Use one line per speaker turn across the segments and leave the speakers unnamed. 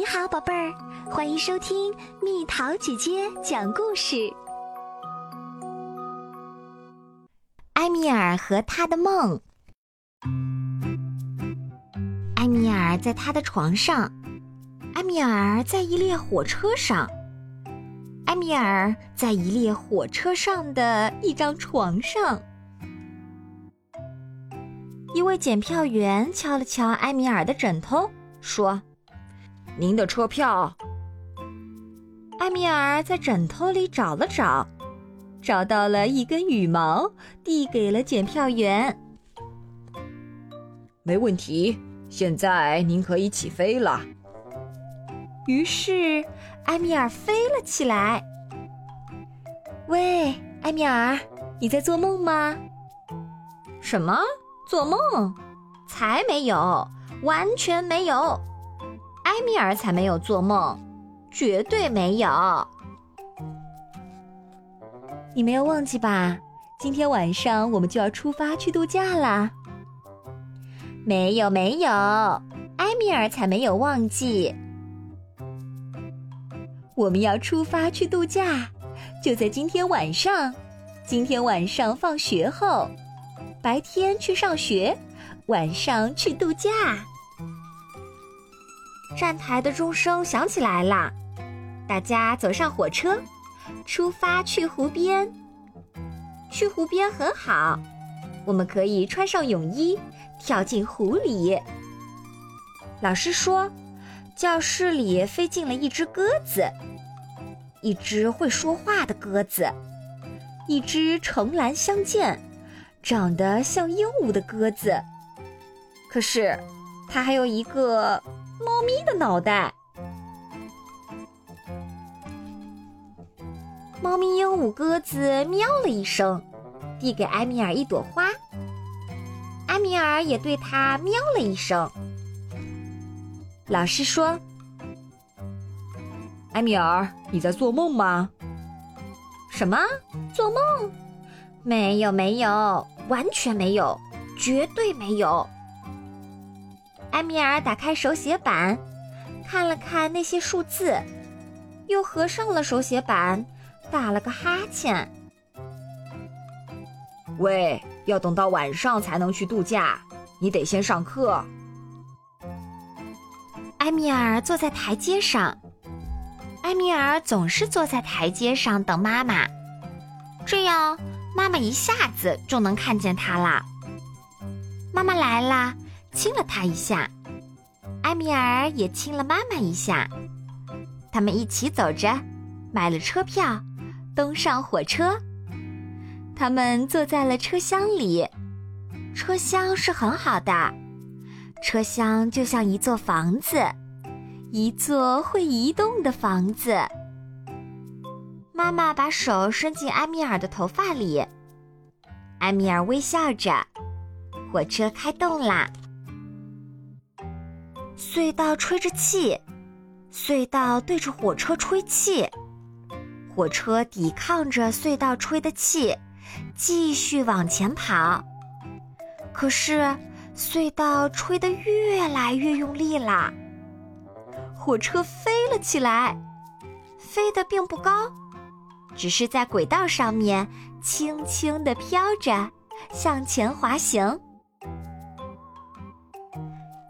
你好，宝贝儿，欢迎收听蜜桃姐姐讲故事。
埃米尔和他的梦。埃米尔在他的床上，埃米尔在一列火车上，埃米尔在一列火车上的一张床上。一位检票员敲了敲埃米尔的枕头，说：“
您的车票。”
埃米尔在枕头里找了找，找到了一根羽毛，递给了检票员。
没问题，现在您可以起飞了。
于是，埃米尔飞了起来。喂，埃米尔，你在做梦吗？什么？做梦？才没有，完全没有。埃米尔才没有做梦，绝对没有。你没有忘记吧？今天晚上我们就要出发去度假啦。没有，没有，埃米尔才没有忘记。我们要出发去度假，就在今天晚上。今天晚上放学后。白天去上学，晚上去度假。站台的钟声响起来了，大家走上火车，出发去湖边。去湖边很好，我们可以穿上泳衣，跳进湖里。老师说，教室里飞进了一只鸽子，一只会说话的鸽子，一只橙蓝相间。长得像鹦鹉的鸽子，可是它还有一个猫咪的脑袋。猫咪鹦鹉鸽子喵了一声，递给埃米尔一朵花。埃米尔也对它喵了一声。老师说：“
埃米尔，你在做梦吗？”“
什么？做梦？”没有，没有，完全没有，绝对没有。埃米尔打开手写板，看了看那些数字，又合上了手写板，打了个哈欠。
喂，要等到晚上才能去度假，你得先上课。
埃米尔坐在台阶上，埃米尔总是坐在台阶上等妈妈，这样。妈妈一下子就能看见他啦。妈妈来啦，亲了他一下，埃米尔也亲了妈妈一下。他们一起走着，买了车票，登上火车。他们坐在了车厢里，车厢是很好的，车厢就像一座房子，一座会移动的房子。妈妈把手伸进埃米尔的头发里，埃米尔微笑着。火车开动啦，隧道吹着气，隧道对着火车吹气，火车抵抗着隧道吹的气，继续往前跑。可是隧道吹得越来越用力啦，火车飞了起来，飞得并不高。只是在轨道上面轻轻地飘着，向前滑行。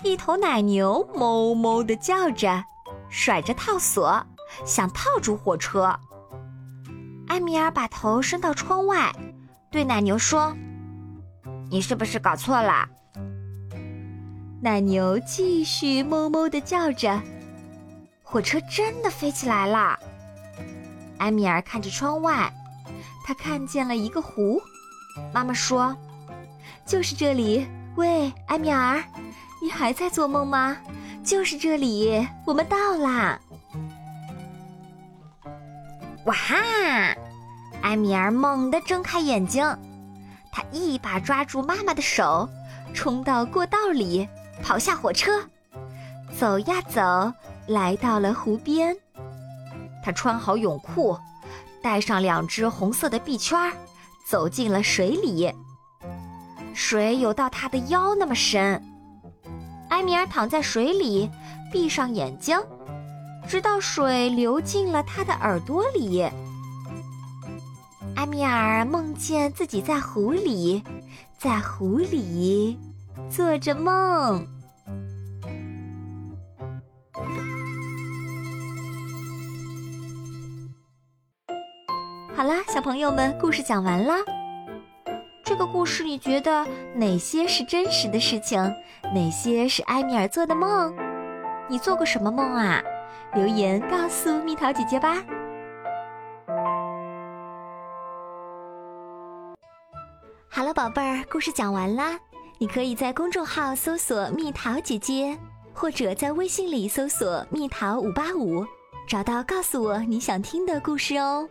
一头奶牛哞哞地叫着，甩着套索，想套住火车。埃米尔把头伸到窗外，对奶牛说：“你是不是搞错了？”奶牛继续哞哞地叫着，火车真的飞起来了。埃米尔看着窗外，他看见了一个湖。妈妈说：“就是这里。”喂，埃米尔，你还在做梦吗？就是这里，我们到啦！哇哈！埃米尔猛地睁开眼睛，他一把抓住妈妈的手，冲到过道里，跑下火车，走呀走，来到了湖边。他穿好泳裤，带上两只红色的臂圈，走进了水里。水有到他的腰那么深。埃米尔躺在水里，闭上眼睛，直到水流进了他的耳朵里。埃米尔梦见自己在湖里，在湖里做着梦。好啦，小朋友们，故事讲完啦。这个故事你觉得哪些是真实的事情，哪些是埃米尔做的梦？你做过什么梦啊？留言告诉蜜桃姐姐吧。
好了，宝贝儿，故事讲完啦。你可以在公众号搜索“蜜桃姐姐”，或者在微信里搜索“蜜桃五八五”，找到告诉我你想听的故事哦。